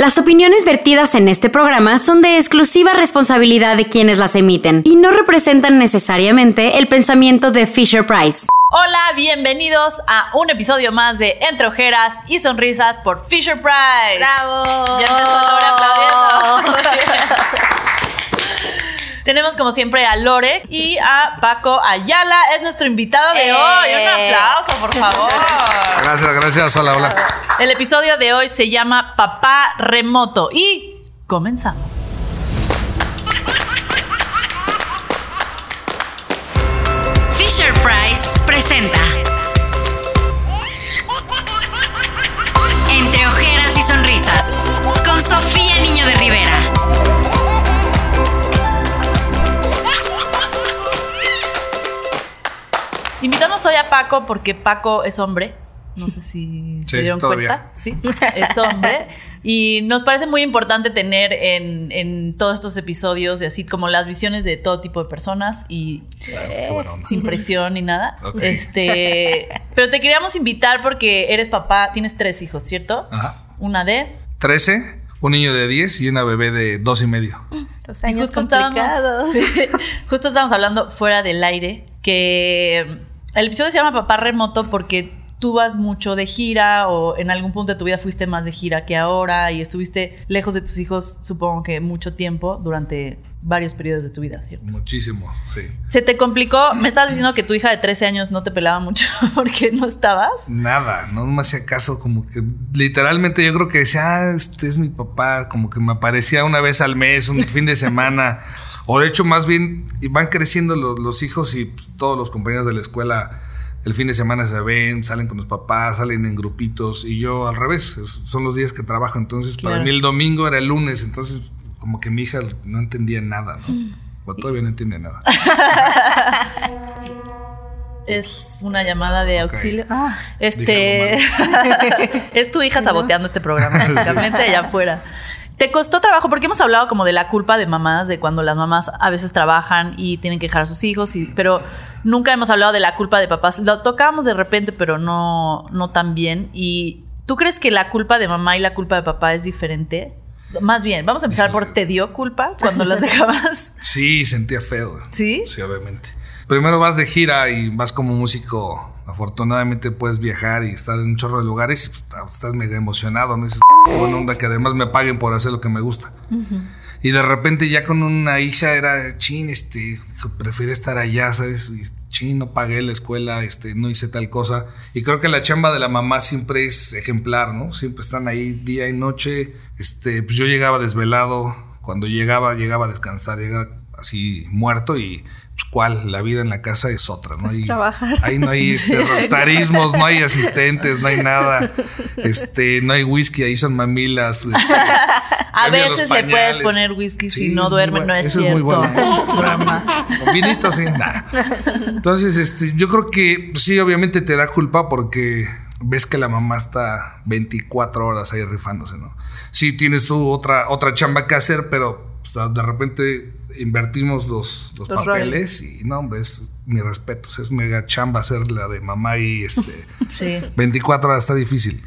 Las opiniones vertidas en este programa son de exclusiva responsabilidad de quienes las emiten y no representan necesariamente el pensamiento de Fisher Price. Hola, bienvenidos a un episodio más de Entre Ojeras y Sonrisas por Fisher Price. ¡Bravo! Ya empezó Lore aplaudiendo. Tenemos como siempre a Lore y a Paco Ayala. Es nuestro invitado de ¡Eh! hoy. Un aplauso, por favor. Gracias, gracias. Hola, hola. El episodio de hoy se llama Papá Remoto y comenzamos. Fisher Price presenta Entre ojeras y sonrisas con Sofía Niño de Rivera. A Paco porque Paco es hombre. No sé si se Sí, dieron todavía. cuenta. Sí, es hombre. Y nos parece muy importante tener en, en todos estos episodios y así como las visiones de todo tipo de personas y sin presión ni nada. Este, pero te queríamos invitar porque eres papá, tienes tres hijos, ¿cierto? Ajá. Una de 13, un niño de 10 y una bebé de dos y medio. Los Y años justo estábamos, sí, justo estábamos hablando fuera del aire que el episodio se llama Papá Remoto porque tú vas mucho de gira o en algún punto de tu vida fuiste más de gira que ahora y estuviste lejos de tus hijos supongo que mucho tiempo durante varios periodos de tu vida, ¿cierto? Muchísimo, sí. Se te complicó, me estabas diciendo que tu hija de 13 años no te pelaba mucho porque no estabas. Nada, no me hacía caso, como que literalmente yo creo que decía, ah, este es mi papá, como que me aparecía una vez al mes, un fin de semana. O de hecho, más bien, y van creciendo los, los hijos y pues, todos los compañeros de la escuela el fin de semana se ven, salen con los papás, salen en grupitos y yo al revés, es- son los días que trabajo, entonces para mí el domingo era el lunes, entonces como que mi hija no entendía nada, ¿no? Mm. O todavía no entiende nada. Es una llamada de auxilio. Ah, Este es tu hija saboteando este programa, básicamente allá afuera. ¿Te costó trabajo? Porque hemos hablado como de la culpa de mamás, de cuando las mamás a veces trabajan y tienen que dejar a sus hijos, y, pero nunca hemos hablado de la culpa de papás. Lo tocábamos de repente, pero no, no tan bien. ¿Y tú crees que la culpa de mamá y la culpa de papá es diferente? Más bien, vamos a empezar por ¿te dio culpa cuando las dejabas? Sí, sentía feo. ¿Sí? Sí, obviamente. Primero vas de gira y vas como músico. Afortunadamente puedes viajar y estar en un chorro de lugares y pues, estás- mega emocionado, ¿no? Dices, buena onda que además me paguen por hacer lo que me gusta. Y de repente ya con una hija era, chin, este, prefiero estar allá, ¿sabes? Y, chin, no pagué la escuela, este, no hice tal cosa. Y creo que la chamba de la mamá siempre es ejemplar, ¿no? Siempre están ahí día y noche. Este, pues yo llegaba desvelado, cuando llegaba, llegaba a descansar, llegaba así muerto y pues, cuál, la vida en la casa es otra, ¿no? Ahí, trabajar. ahí no hay este, rockstarismos, no hay asistentes, no hay nada, este, no hay whisky, ahí son mamilas. este, A veces le puedes poner whisky Sí, si no duerme, no es Eso cierto. es muy bueno. Vinito, sí, nada. Entonces, este, yo creo que sí, obviamente te da culpa porque ves que la mamá está 24 horas ahí rifándose, ¿no? Sí, tienes tú otra, otra chamba que hacer, pero o sea, de repente invertimos los, los Los papeles y no, hombre, es mi respeto. es mega chamba hacer la de mamá y este, Sí. 24 horas está difícil.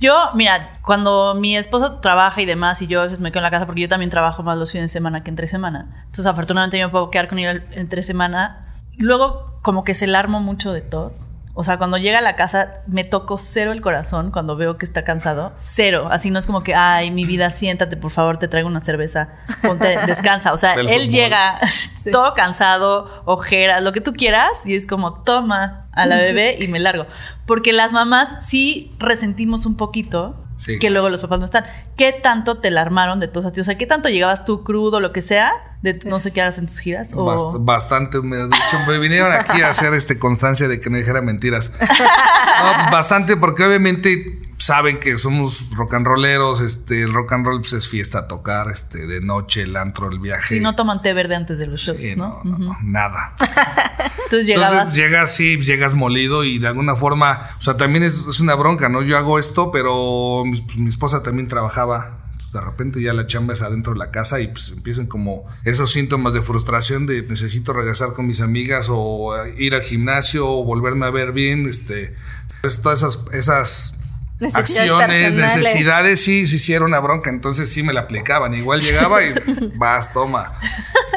Yo, mira, cuando mi esposo trabaja y demás, y yo a veces me quedo en la casa porque yo también trabajo más los fines de semana que entre semana. Entonces, afortunadamente, yo me puedo quedar con él entre semana. Luego, como que se le armo mucho de tos. O sea, cuando llega a la casa, me toco cero el corazón cuando veo que está cansado. Cero. Así no es como que, ay, mi vida, siéntate, por favor, te traigo una cerveza, ponte, descansa. O sea, él fútbol. llega todo cansado, ojeras, lo que tú quieras, y es como, toma a la bebé y me largo. Porque las mamás sí resentimos un poquito Sí. que luego los papás no están. ¿Qué tanto te la armaron de tos a ti? O sea, ¿qué tanto llegabas tú crudo, lo que sea, de no sé qué hagas en tus giras? O... Bast- bastante. Me, de hecho, me vinieron aquí a hacer este constancia de que no dijera mentiras. No, pues bastante, porque obviamente saben que somos rock and rolleros. Este, el rock and roll pues, es fiesta, tocar, este, de noche, el antro, el viaje. Si no toman té verde antes de los shows, Sí, ¿no? no, no, no, nada. Entonces llegabas. Entonces llegas así, llegas molido y de alguna forma, o sea, también es, es una bronca, ¿no? Yo hago esto, pero pues, mi esposa también trabajaba. De repente ya la chamba es adentro de la casa y pues empiezan como esos síntomas de frustración de necesito regresar con mis amigas o eh, ir al gimnasio o volverme a ver bien, este, pues, todas esas, esas acciones, necesidades, sí, se hicieron una bronca, entonces sí me la aplicaban. Igual llegaba y vas, toma.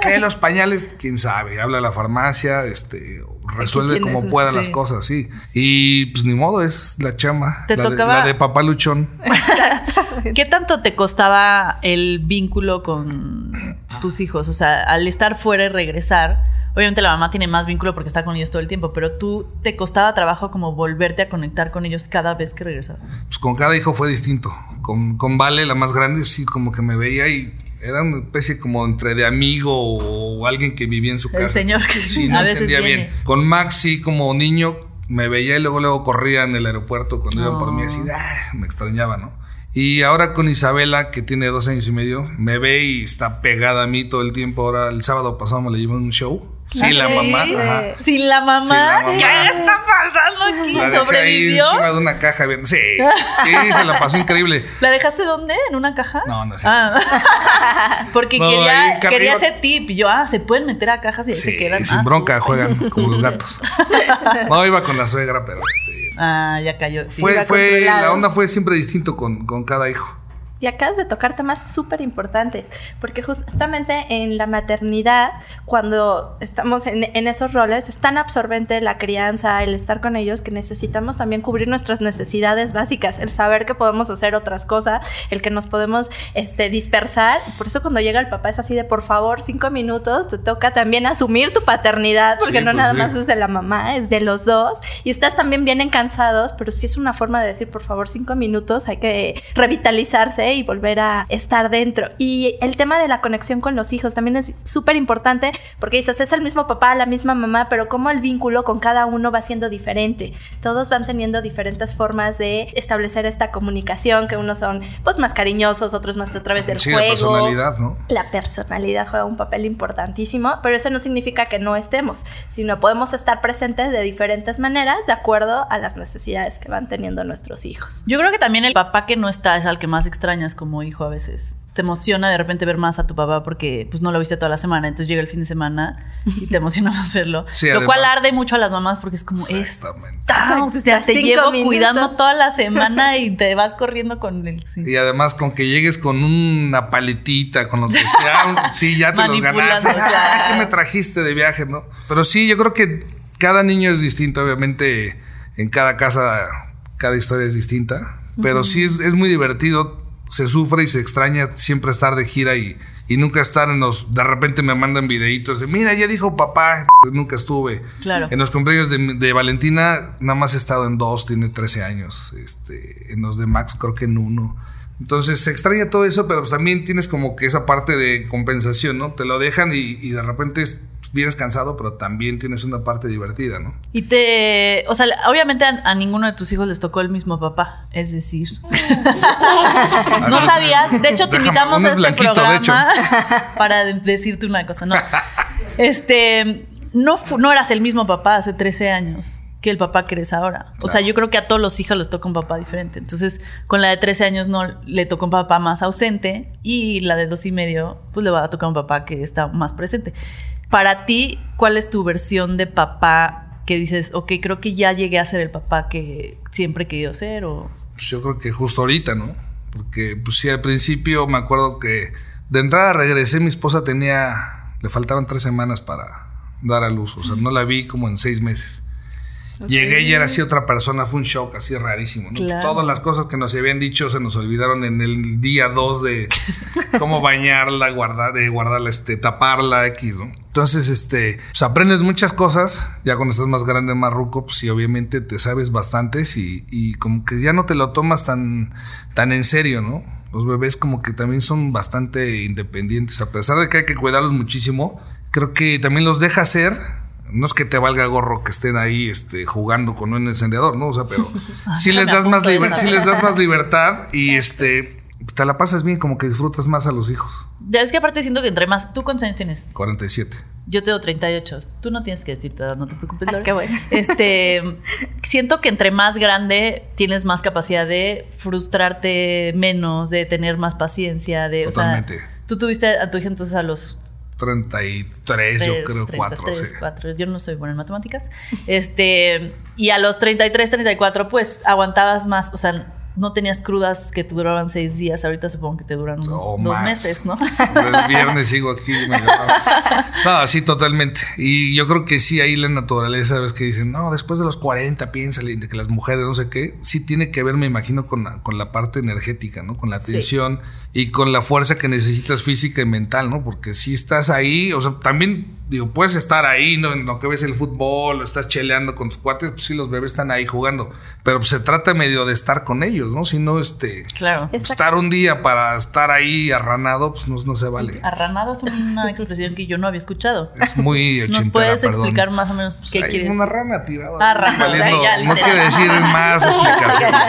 ¿Qué los pañales? Quién sabe, habla a la farmacia, este, resuelve como puedan las cosas, sí. Y pues ni modo, es la chama. ¿Te la, tocaba? de, la de papá luchón. ¿Qué tanto te costaba el vínculo con tus hijos? O sea, al estar fuera y regresar, obviamente la mamá tiene más vínculo porque está con ellos todo el tiempo, pero tú te costaba trabajo como volverte a conectar con ellos cada vez que regresaba. Pues con cada hijo fue distinto. Con, con Vale, la más grande, sí, como que me veía y era una especie como entre de amigo o alguien que vivía en su El casa. señor que sí, a no veces entendía viene. bien. Con Max, sí, como niño, me veía y luego luego corría en el aeropuerto cuando iban por mí así, "Ah", me extrañaba, ¿no? Y ahora con Isabela, que tiene dos años y medio, me ve y está pegada a mí todo el tiempo. Ahora el sábado pasado me la llevé a un show. Sí, la mamá. ajá. Sin la mamá. Sin la mamá. ¿Qué está pasando aquí? La dejé ahí ¿Sobrevivió? encima de una caja. bien- Sí, sí, se la pasó increíble. ¿La dejaste dónde? ¿En una caja? No, no sé. Ah. Porque No, quería, quería ese tip. Y yo, ah, se pueden meter a cajas y ahí Sí, se quedan. sin Ah, bronca juegan como los gatos. No, iba con la suegra, pero este. Ah, ya cayó. Sí. fue, fue, la onda fue siempre distinto con, con cada hijo. Y acabas de tocar temas súper importantes, porque justamente en la maternidad, cuando estamos en, en esos roles, es tan absorbente la crianza, el estar con ellos, que necesitamos también cubrir nuestras necesidades básicas, el saber que podemos hacer otras cosas, el que nos podemos este, dispersar. Por eso cuando llega el papá es así de, por favor, cinco minutos, te toca también asumir tu paternidad, porque Sí, no pues nada sí. más es de la mamá, es de los dos. Y ustedes también vienen cansados, pero sí es una forma de decir, por favor, cinco minutos, hay que revitalizarse y volver a estar dentro. Y el tema de la conexión con los hijos también es súper importante, porque dices, es el mismo papá, la misma mamá, pero cómo el vínculo con cada uno va siendo diferente. Todos van teniendo diferentes formas de establecer esta comunicación, que unos son pues más cariñosos, otros más a través del Sí, la juego. personalidad, ¿no? La personalidad juega un papel importantísimo, pero eso no significa que no estemos, sino podemos estar presentes de diferentes maneras de acuerdo a las necesidades que van teniendo nuestros hijos. Yo creo que también el papá que no está es al que más extrañas como hijo a veces. Te emociona de repente ver más a tu papá porque pues no lo viste toda la semana, entonces llega el fin de semana y te emociona más verlo. Sí, lo cual además- arde mucho a las mamás porque es como es Exactamente. o sea, te llevo minutos. cuidando toda la semana y te vas corriendo con el sí. Y además con que llegues con una paletita, con lo que sea, sí, ya te los Manipulando, ganaste. Ah, claro. ¿Qué me trajiste de viaje, no? Pero sí, yo creo que cada niño es distinto, obviamente en cada casa cada historia es distinta, pero sí es, es muy divertido, se sufre y se extraña siempre estar de gira y, y nunca estar en los... De repente me mandan videitos de, mira, ya dijo papá, nunca estuve. Claro. En los cumpleaños de, de Valentina nada más he estado en dos, tiene 13 años. Este, en los de Max creo que en uno. Entonces se extraña todo eso, pero pues también tienes como que esa parte de compensación, ¿no? Te lo dejan y, y de repente vienes cansado, pero también tienes una parte divertida, ¿no? Y te, o sea, obviamente a, a ninguno de tus hijos les tocó el mismo papá, es decir, no sabías, de hecho te Déjame, invitamos a es este blanquito, de hecho. programa para de- decirte una cosa, no. Este, no fu- no eras el mismo papá hace 13 años que el papá que eres ahora. O sea, yo creo que a todos los hijos les toca un papá diferente. Entonces, con la de 13 años no le tocó un papá más ausente y la de dos y medio, pues le va a tocar un papá que está más presente. Para ti, ¿cuál es tu versión de papá que dices, ok, creo que ya llegué a ser el papá que siempre he querido ser? O... Pues yo creo que justo ahorita, ¿no? Porque pues sí, al principio me acuerdo que de entrada regresé, mi esposa tenía, le faltaban tres semanas para dar a luz, o sea, no la vi como en seis meses. Llegué y era así otra persona, fue un shock así rarísimo. ¿no? Claro. Todas las cosas que nos habían dicho se nos olvidaron en el día 2 de cómo bañarla, guardar, de guardarla, este, taparla, X, ¿no? Entonces, este, pues aprendes muchas cosas, ya cuando estás más grande, más ruco, pues sí, obviamente te sabes bastantes y, y como que ya no te lo tomas tan, tan en serio, ¿no? Los bebés como que también son bastante independientes, a pesar de que hay que cuidarlos muchísimo, creo que también los deja ser, no es que te valga gorro que estén ahí este, jugando con un encendedor, ¿no? O sea, pero sí les das más liber- sí les das más libertad y este te la pasas bien, como que disfrutas más a los hijos. Ya es que aparte siento que entre más... ¿Tú cuántos años tienes? 47. Yo tengo 38. Tú no tienes que decirte edad, no te preocupes. Ay, Lore. qué bueno. Este, siento que entre más grande tienes más capacidad de frustrarte menos, de tener más paciencia, de, Totalmente. o sea, tú tuviste a tu hija entonces a los 33, yo tres, creo, 4. 33, Sí. 4. Yo no soy buena en matemáticas. Este, y a los 33, 34, pues aguantabas más, o sea, no tenías crudas que te duraban seis días, ahorita supongo que te duran unos O dos más. meses, ¿no? El viernes sigo aquí. me no, sí, totalmente. Y yo creo que sí, ahí la naturaleza, ves que dicen, no, después de los 40, piénsale, que las mujeres, no sé qué, sí tiene que ver, me imagino, con la, con la parte energética, ¿no? Con la Sí. atención y con la fuerza que necesitas física y mental, ¿no? Porque si estás ahí, o sea, también, digo, puedes estar ahí, ¿no? En lo que ves el fútbol, o estás cheleando con tus cuates, pues sí, los bebés están ahí jugando. Pero pues, se trata medio de estar con ellos, ¿no? Si no, este. Claro. Exacto. Estar un día para estar ahí arranado, pues no, no se vale. Arranado es una expresión que yo no había escuchado. Es muy ochentera, ¿Nos puedes perdón. explicar más o menos Pues qué hay quieres Una rana tirada. Ah, rana, valiendo- ya, no quiere decir más explicaciones.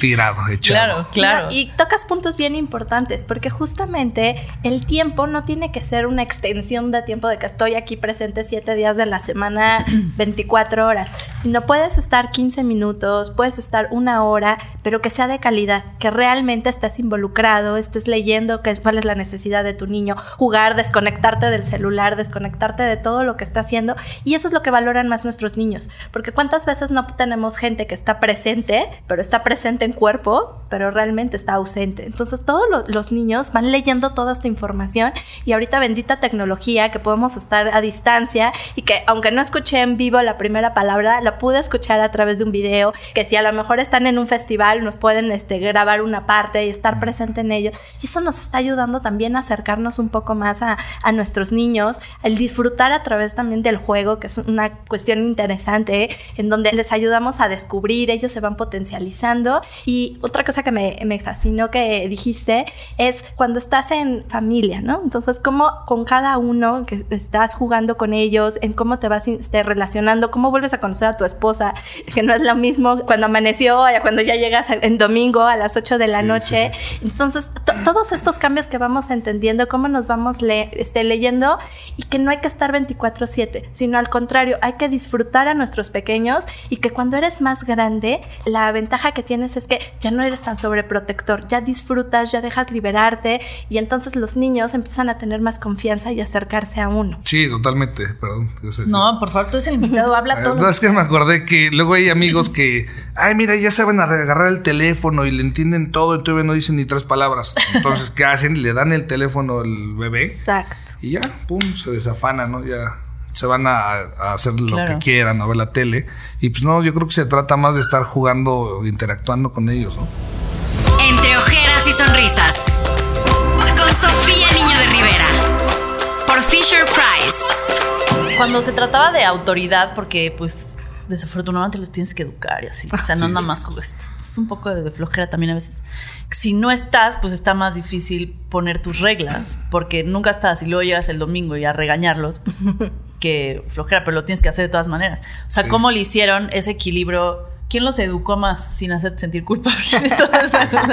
tirado, echado. Claro, claro. No, y tocas puntos bien importantes, porque justamente el tiempo no tiene que ser una extensión de tiempo de que estoy aquí presente siete días de la semana, 24 horas, sino puedes estar 15 minutos, puedes estar una hora, pero que sea de calidad, que realmente estés involucrado, estés leyendo qué es, cuál es la necesidad de tu niño, jugar, desconectarte del celular, desconectarte de todo lo que está haciendo, y eso es lo que valoran más nuestros niños, porque cuántas veces no tenemos gente que está presente, pero está presente en cuerpo, pero realmente está ausente. Entonces todos lo- los niños van leyendo toda esta información y ahorita bendita tecnología que podemos estar a distancia y que aunque no escuché en vivo la primera palabra, la pude escuchar a través de un video, que si a lo mejor están en un festival nos pueden este, grabar una parte y estar presente en ello. Y eso nos está ayudando también a acercarnos un poco más a, a nuestros niños, el disfrutar a través también del juego, que es una cuestión interesante, ¿eh? en donde les ayudamos a descubrir, ellos se van potencializando. Y otra cosa que me, me fascinó que dijiste es cuando estás en familia, ¿no? Entonces, cómo con cada uno que estás jugando con ellos, en cómo te vas este, relacionando, cómo vuelves a conocer a tu esposa, que no es lo mismo cuando amaneció cuando ya llegas en domingo a las 8 de la Sí, noche. sí, Entonces, to- todos estos cambios que vamos entendiendo, cómo nos vamos le- este, leyendo y que no hay que estar 24/7, sino al contrario, hay que disfrutar a nuestros pequeños y que cuando eres más grande, la ventaja que tienes es que ya no eres tan sobreprotector, ya disfrutas, ya dejas liberarte y entonces los niños empiezan a tener más confianza y acercarse a uno. Sí, totalmente. Perdón. No, por favor, tú eres el invitado, habla Eh, todo. No, es que me acordé que luego hay amigos que, ay, mira, ya saben agarrar el teléfono y le entienden todo y todavía no dicen ni tres palabras. Entonces, ¿qué hacen? Le dan el teléfono al bebé Exacto. y ya, pum, se desafana, ¿no? Ya se van a, a hacer lo Claro. que quieran, a ver la tele. Y pues no, yo creo que se trata más de estar jugando, interactuando con ellos, ¿no? Entre ojeras y sonrisas. Con Sofía Niño de Rivera. Por Fisher Price. Cuando se trataba de autoridad, porque pues desafortunadamente los tienes que educar y así. O sea, no nada más juegas. Es un poco de flojera también a veces. Si no estás, pues está más difícil poner tus reglas, porque nunca estás y luego llegas el domingo y a regañarlos, pues que flojera, pero lo tienes que hacer de todas maneras. O sea, Sí. ¿cómo le hicieron ese equilibrio? ¿Quién los educó más sin hacerte sentir culpable?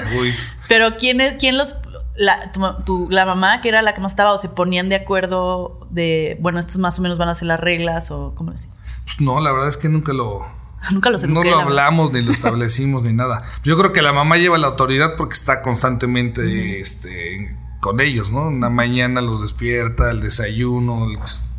pues, Pero ¿quién, es, quién los... La, tu tu- la mamá, que era la que más estaba, o se ponían de acuerdo de, bueno, estos más o menos van a ser las reglas, o cómo decir. pues no, la verdad es que nunca lo, Nunca los no lo hablamos ni lo establecimos ni nada. Yo creo que la mamá lleva la autoridad porque está constantemente este, con ellos, ¿no? Una mañana los despierta, el desayuno,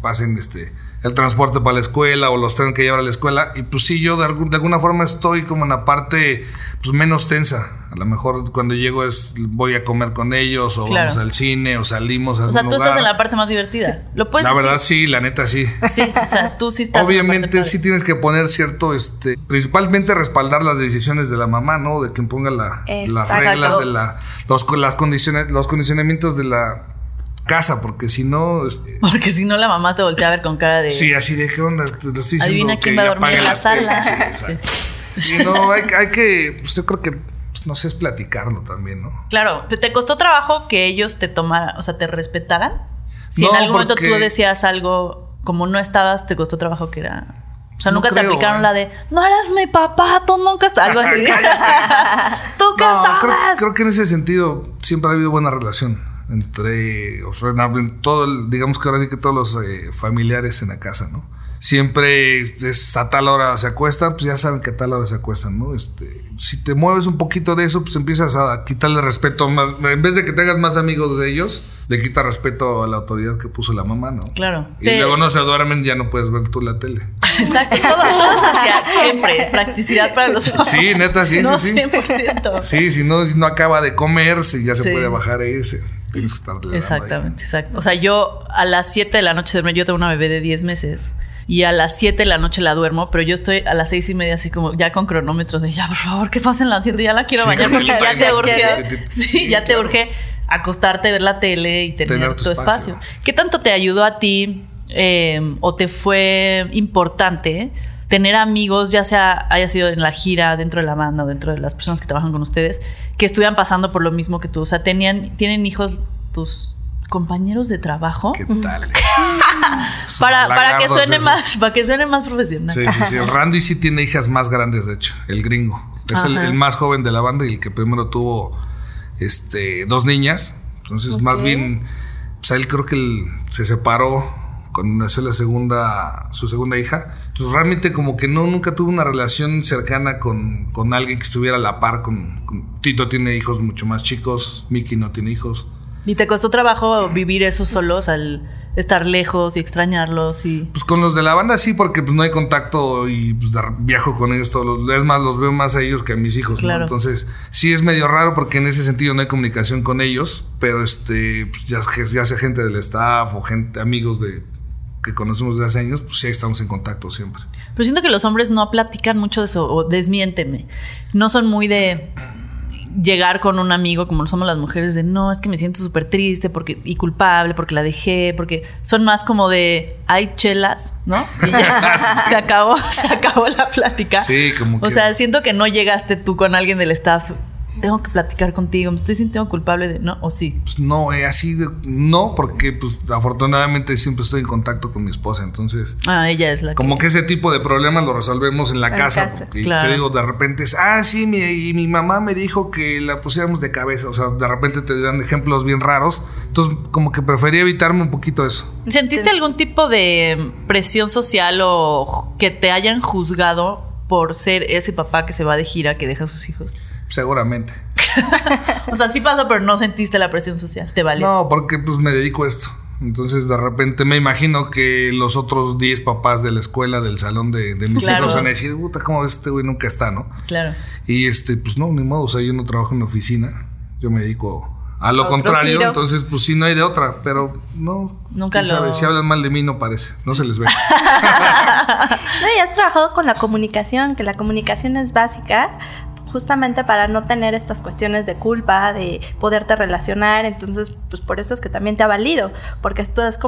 pasen este, el transporte para la escuela o los tienen que llevar a la escuela. Y pues sí, yo de, algún- de alguna forma estoy como en la parte pues, menos tensa. A lo mejor cuando llego es voy a comer con ellos o Claro. vamos al cine o salimos a O sea, tú lugar. estás en la parte más divertida. ¿Lo puedes la decir? verdad sí, la neta sí. Sí, o sea, tú sí estás en la parte Obviamente sí tienes que poner cierto, este, principalmente respaldar las decisiones de la mamá, ¿no? De quien ponga la- las reglas de la, los, las condiciones, los condicionamientos de la casa, porque si no, este, Porque si no, la mamá te voltea a ver con cara de... sí, así de qué onda, te lo estoy diciendo Adivina que quién va a dormir en la sala. tele. Sí, Sí. Sí, no, hay, hay que, pues yo creo que, pues, no sé, es platicarlo también, ¿no? Claro, ¿te costó trabajo que ellos te tomaran, o sea, te respetaran? Si No, en algún momento tú decías algo, como no estabas, te costó trabajo que era... O sea, No nunca te creo, aplicaron ¿eh? la de, no eres mi papá, tú nunca estás... Algo así. ¿Tú qué No, creo que en ese sentido siempre ha habido buena relación entre, o sea, en todo el- digamos que ahora sí que todos los eh, familiares en la casa, ¿no? Siempre es a tal hora se acuestan, pues ya saben que a tal hora se acuestan, ¿no? Este, si te mueves un poquito de eso, pues empiezas a quitarle respeto más, en vez de que te hagas más amigos de ellos, le quita respeto a la autoridad que puso la mamá, ¿no? Claro. Y Te- luego no se duermen, ya no puedes ver tú la tele. Exacto, todo, todo es hacia siempre. Practicidad para los papás. Sí, neta, sí, no, sí, sí. 100%. Sí, si no, si no acaba de comer, si ya se Sí. puede bajar e irse. Tienes que estar de Exactamente, exacto. O sea, yo a las 7 de la noche duermo, yo tengo una bebé de 10 meses. Y a las 7 de la noche la duermo, pero yo estoy a las seis y media así como ya con cronómetros de ya, por favor, que pasen las 7, ya la quiero Sí, bañar porque ya te urge. Sí, Sí, ya te urge acostarte, ver la tele y tener, Tener tu, tu espacio. espacio. ¿Qué tanto te ayudó a ti eh, o te fue importante tener amigos, ya sea haya sido en la gira, dentro de la banda o dentro de las personas que trabajan con ustedes, que estuvieran pasando por lo mismo que tú? O sea, tenían, ¿tienen hijos tus compañeros de trabajo? ¿Qué tal? Para, para que suene esos. más, para que suene más profesional. Sí, sí, sí. El Randy sí tiene hijas más grandes, de hecho. El gringo. Es el, más joven de la banda y el que primero tuvo este, dos niñas. Entonces, más bien, pues él creo que él se separó cuando nació la segunda, su segunda hija. Entonces, realmente como que no, nunca tuvo una relación cercana con, con alguien que estuviera a la par. Con, con- Tito tiene hijos mucho más chicos, Mickey no tiene hijos. ¿Y te costó trabajo vivir eso solos al estar lejos y extrañarlos y Pues con los de la banda sí, porque pues no hay contacto y pues viajo con ellos todos los... Es más, los veo más a ellos que a mis hijos, Claro. ¿no? Entonces sí es medio raro porque en ese sentido no hay comunicación con ellos, pero este, pues ya, ya sea gente del staff o gente, amigos de que conocemos de hace años, pues sí estamos en contacto siempre. Pero siento que los hombres no platican mucho de eso, o desmiénteme. No son muy de llegar con un amigo como lo somos las mujeres, de no, es que me siento súper triste porque, y culpable porque la dejé, porque son más como de hay chelas, ¿no? Y ya se acabó, se acabó la plática. Sí, como O que- sea, siento que no llegaste tú con alguien del staff. Tengo que platicar contigo, me estoy sintiendo culpable de. ¿No? ¿O sí? Pues no, eh, así de- no, porque pues afortunadamente siempre estoy en contacto con mi esposa, entonces... Ah, ella es la Como que ese tipo de problemas lo resolvemos en la En casa. casa. Porque Claro. te digo, de repente es, ah, sí, mi, y mi mamá me dijo que la pusiéramos de cabeza. O sea, de repente te dan ejemplos bien raros. Entonces, como que prefería evitarme un poquito eso. ¿Sentiste algún tipo de presión social o que te hayan juzgado por ser ese papá que se va de gira que deja a sus hijos? Seguramente. O sea, sí pasó, pero no sentiste la presión social. Te valió. No, porque pues me dedico a esto. Entonces, de repente me imagino que los otros 10 papás de la escuela, del salón de, de mis Claro. hijos, van a decir, puta, ¿cómo ves este güey nunca está, no? Claro. Y este, pues no, ni modo. O sea, yo no trabajo en oficina. Yo me dedico a lo Otro contrario. giro. Entonces, pues sí, no hay de otra. Pero no. Nunca lo- sabe, Si hablan mal de mí, no parece. No se les ve. No, y has trabajado con la comunicación, que la comunicación es básica justamente para no tener estas cuestiones de culpa, de poderte relacionar, entonces pues por eso es que también te ha valido, porque tú has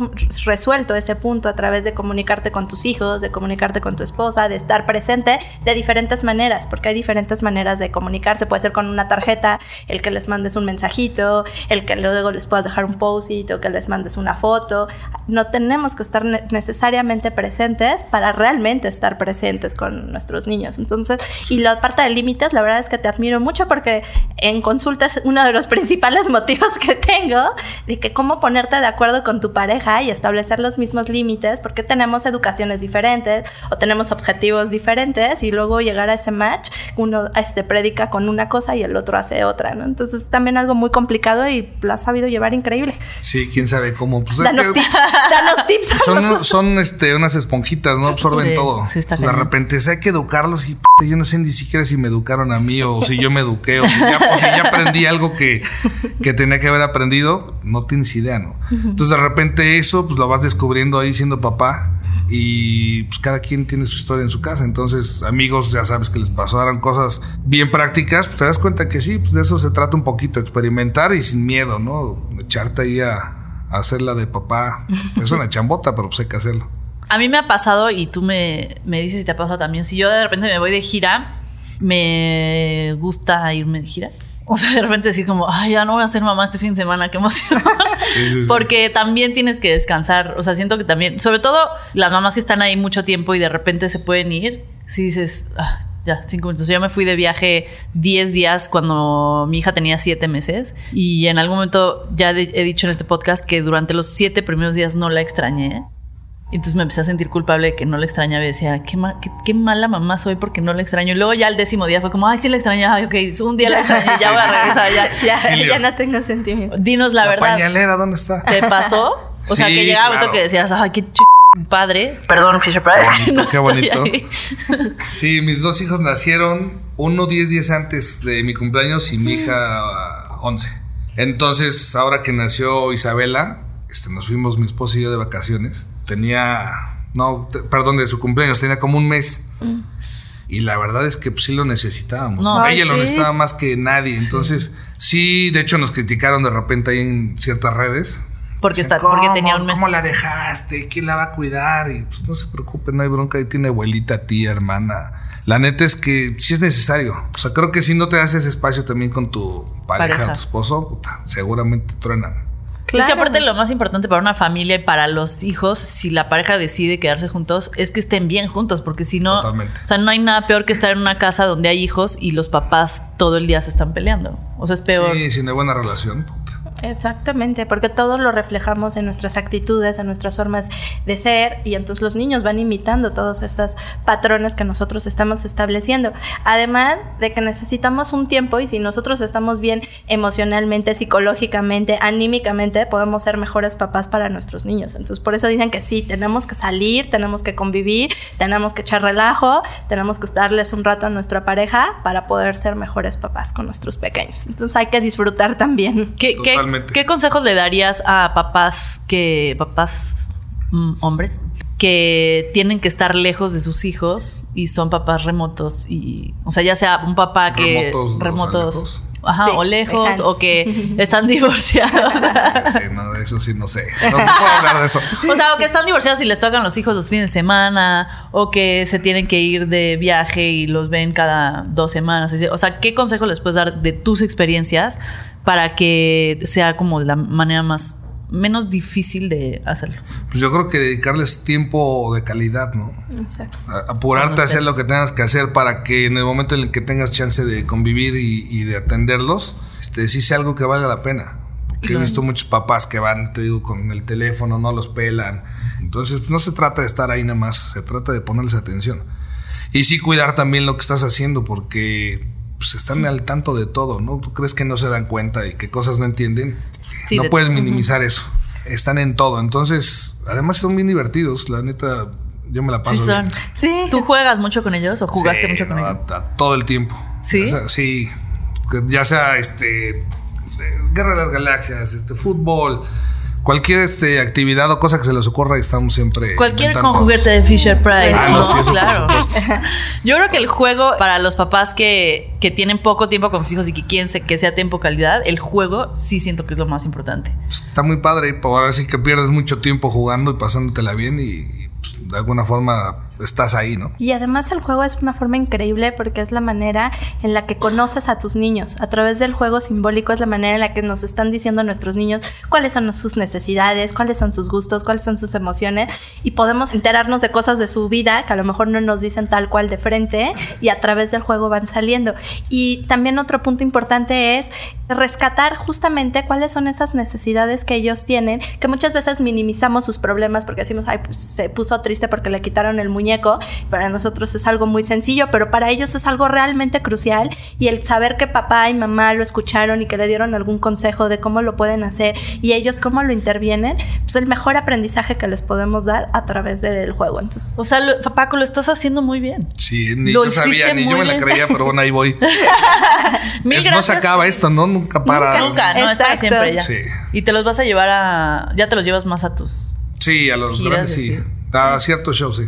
resuelto ese punto a través de comunicarte con tus hijos, de comunicarte con tu esposa, de estar presente de diferentes maneras, porque hay diferentes maneras de comunicarse, puede ser con una tarjeta, el que les mandes un mensajito, el que luego les puedas dejar un post-it o que les mandes una foto, no tenemos que estar ne- necesariamente presentes para realmente estar presentes con nuestros niños. Entonces, y la parte de límites, la verdad es que te admiro mucho porque en consulta es uno de los principales motivos que tengo de que cómo ponerte de acuerdo con tu pareja y establecer los mismos límites, porque tenemos educaciones diferentes o tenemos objetivos diferentes y luego llegar a ese match, uno este, predica con una cosa y el otro hace otra, ¿no? Entonces, es también algo muy complicado y lo has sabido llevar increíble. Sí, quién sabe cómo. Pues es Danos que tips, danos tips. son, son este, unas esponjitas, ¿no? Absorben Sí, todo. sí está de cañón. repente, sí, hay que educarlos y p- yo no sé ni siquiera si me educaron a mí o si yo me eduqué o si ya, o si ya aprendí algo que, que tenía que haber aprendido. No tienes idea, ¿no? Entonces, de repente eso, pues lo vas descubriendo ahí siendo papá. Y pues cada quien tiene su historia en su casa. Entonces, amigos, ya sabes que les pasaron cosas bien prácticas. Pues te das cuenta que sí, pues de eso se trata un poquito, experimentar y sin miedo, ¿no? Echarte ahí a, a hacerla de papá. Es una chambota, pero pues hay que hacerlo. A mí me ha pasado, y tú me, me dices si te ha pasado también, si yo de repente me voy de gira, me gusta irme de gira. O sea, de repente decir como, ay, ya no voy a ser mamá este fin de semana, qué emoción. Sí, sí, sí. Porque también tienes que descansar. O sea, siento que también, sobre todo las mamás que están ahí mucho tiempo y de repente se pueden ir, si dices, ah, ya, cinco minutos. Yo me fui de viaje 10 días cuando mi hija tenía 7 meses y en algún momento ya he dicho en este podcast que durante los 7 primeros días no la extrañé. Y entonces me empecé a sentir culpable de que no le extrañaba y decía, qué, ma- qué, qué mala mamá soy porque no le extraño. Y luego ya el décimo día fue como, ay, sí le extrañaba, ay, ok, un día la extrañé, ya voy a regresar, ya. Ya, Sí, ya no tengo sentimiento. Dinos la, La, verdad. pañalera, ¿dónde está? ¿Te pasó? O sea, que llegaba un claro. que decías, ay, qué ch padre. Perdón, Fisher Price. Qué bonito, no qué estoy bonito. ahí. Sí, mis dos hijos nacieron uno 10 días antes de mi cumpleaños y mi hija ah, 11. Entonces, ahora que nació Isabela, este, nos fuimos mi esposo y yo de vacaciones. Tenía, no, te- perdón, de su cumpleaños, tenía como un mes. Y la verdad es que pues, sí lo necesitábamos. No, Ella lo necesitaba más que nadie. Entonces, sí, de hecho nos criticaron de repente ahí en ciertas redes. Porque, Dicen, está, porque "¿Cómo? tenía un mes. ¿Cómo la dejaste? ¿Quién la va a cuidar? Y pues no se preocupe, no hay bronca. Ahí tiene abuelita, tía, hermana. La neta es que sí es necesario. O sea, creo que si no te das ese espacio también con tu pareja, Pareja. tu esposo, puta, seguramente truenan. Es que aparte lo más importante para una familia y para los hijos, si la pareja decide quedarse juntos, es que estén bien juntos, porque si no, Totalmente. o sea, no hay nada peor que estar en una casa donde hay hijos y los papás todo el día se están peleando. O sea, es peor. Sí, si no hay buena relación, puta. Exactamente, porque todo lo reflejamos en nuestras actitudes, en nuestras formas de ser y entonces los niños van imitando todos estos patrones que nosotros estamos estableciendo. Además de que necesitamos un tiempo y si nosotros estamos bien emocionalmente, psicológicamente, anímicamente, podemos ser mejores papás para nuestros niños. Entonces por eso dicen que sí, tenemos que salir, tenemos que convivir, tenemos que echar relajo, tenemos que darles un rato a nuestra pareja para poder ser mejores papás con nuestros pequeños. Entonces hay que disfrutar también. ¿Qué, qué, Totalmente. qué consejos le darías a papás que, papás mm, hombres, que tienen que estar lejos de sus hijos y son papás remotos y, o sea, ya sea un papá que Remotos, o sea, remotos, lejos. ajá, Sí, o lejos lejanos. o que están divorciados. Sí, no, eso sí no sé. No, no puedo hablar de eso. O sea, o que están divorciados y les tocan los hijos los fines de semana, o que se tienen que ir de viaje y los ven cada dos semanas. O sea, ¿qué consejo les puedes dar de tus experiencias para que sea como la manera más menos difícil de hacerlo? Pues yo creo que dedicarles tiempo de calidad, ¿no? Exacto. A- apurarte a hacer lo que tengas que hacer para que en el momento en el que tengas chance de convivir y, y de atenderlos, este, sí sea algo que valga la pena. Porque he visto muchos papás que van, te digo, con el teléfono, no los pelan. Entonces, pues, no se trata de estar ahí nada más, se trata de ponerles atención. Y sí cuidar también lo que estás haciendo, porque pues, están al tanto de todo, ¿no? ¿Tú crees que no se dan cuenta y que cosas no entienden? Sí, no de- puedes minimizar eso. Están en todo. Entonces, además son bien divertidos. La neta, yo me la paso Sí, son. bien. Sí. ¿Tú juegas mucho con ellos o jugaste Sí, mucho con no, ellos? a- a todo el tiempo. ¿Sí? O sea, sí. Ya sea este. eh, Guerra de las Galaxias, este, fútbol, cualquier este, actividad o cosa que se les ocurra, estamos siempre. Cualquier con juguete de Fisher Price. Ah, no, sí, eso por claro. Yo creo que el juego para los papás que, que tienen poco tiempo con sus hijos y que quieren que sea tiempo calidad, el juego sí siento que es lo más importante. Pues, está muy padre. y ahora sí que pierdes mucho tiempo jugando y pasándotela bien y, y, pues, de alguna forma estás ahí, ¿no? Y además el juego es una forma increíble porque es la manera en la que conoces a tus niños. A través del juego simbólico es la manera en la que nos están diciendo nuestros niños cuáles son sus necesidades, cuáles son sus gustos, cuáles son sus emociones y podemos enterarnos de cosas de su vida que a lo mejor no nos dicen tal cual de frente y a través del juego van saliendo. Y también otro punto importante es rescatar justamente cuáles son esas necesidades que ellos tienen, que muchas veces minimizamos sus problemas porque decimos, ay, pues se puso triste porque le quitaron el muñeco. Para nosotros es algo muy sencillo, pero para ellos es algo realmente crucial y el saber que papá y mamá lo escucharon y que le dieron algún consejo de cómo lo pueden hacer y ellos cómo lo intervienen, pues el mejor aprendizaje que les podemos dar a través del juego. Entonces, O sea, lo- Paco, lo estás haciendo muy bien. Sí, ni Lo yo sabía, ni yo me la creía, pero bueno, ahí voy. Mil Es- no se acaba esto, ¿no? Nunca para. Nunca, no, es para Exacto. siempre ya. Sí. Y te los vas a llevar a. Ya te los llevas más a tus. Sí, a los grandes sí. sí. A ciertos shows, sí.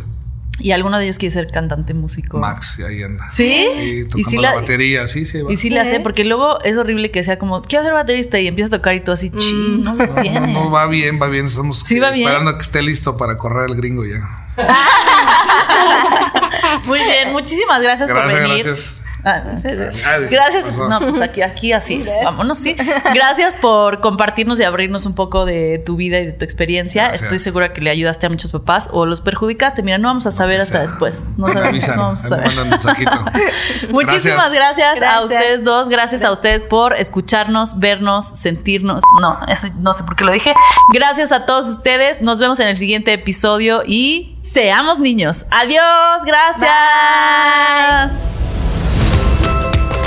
Y alguno de ellos quiere ser cantante, músico. Max, ahí anda. ¿Sí? Sí, y tocando sí la, la, batería, sí, sí. va. y sí le hace, porque luego es horrible que sea como, quiero ser baterista y empieza a tocar y tú así, ching, no lo No, no, no, va bien, va bien. Estamos Sí, va bien. esperando a que esté listo para correr el gringo ya. Muy bien, muchísimas gracias, por venir. gracias. Ah. Ah, dije, Gracias. No, pues aquí, aquí así es. Vámonos, sí. Gracias por compartirnos y abrirnos un poco de tu vida y de tu experiencia. Gracias. Estoy segura que le ayudaste a muchos papás o los perjudicaste. Mira, no vamos a saber hasta sea. después. No Me sabemos, avisan, no vamos a saber. Muchísimas gracias. a ustedes dos. Gracias, a ustedes por escucharnos, vernos, sentirnos. No, eso no sé por qué lo dije. Gracias a todos ustedes. Nos vemos en el siguiente episodio y seamos niños. Adiós. Gracias.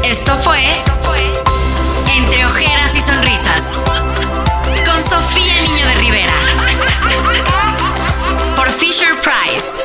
Esto fue Entre Ojeras y Sonrisas con Sofía Niño de Rivera por Fisher Price.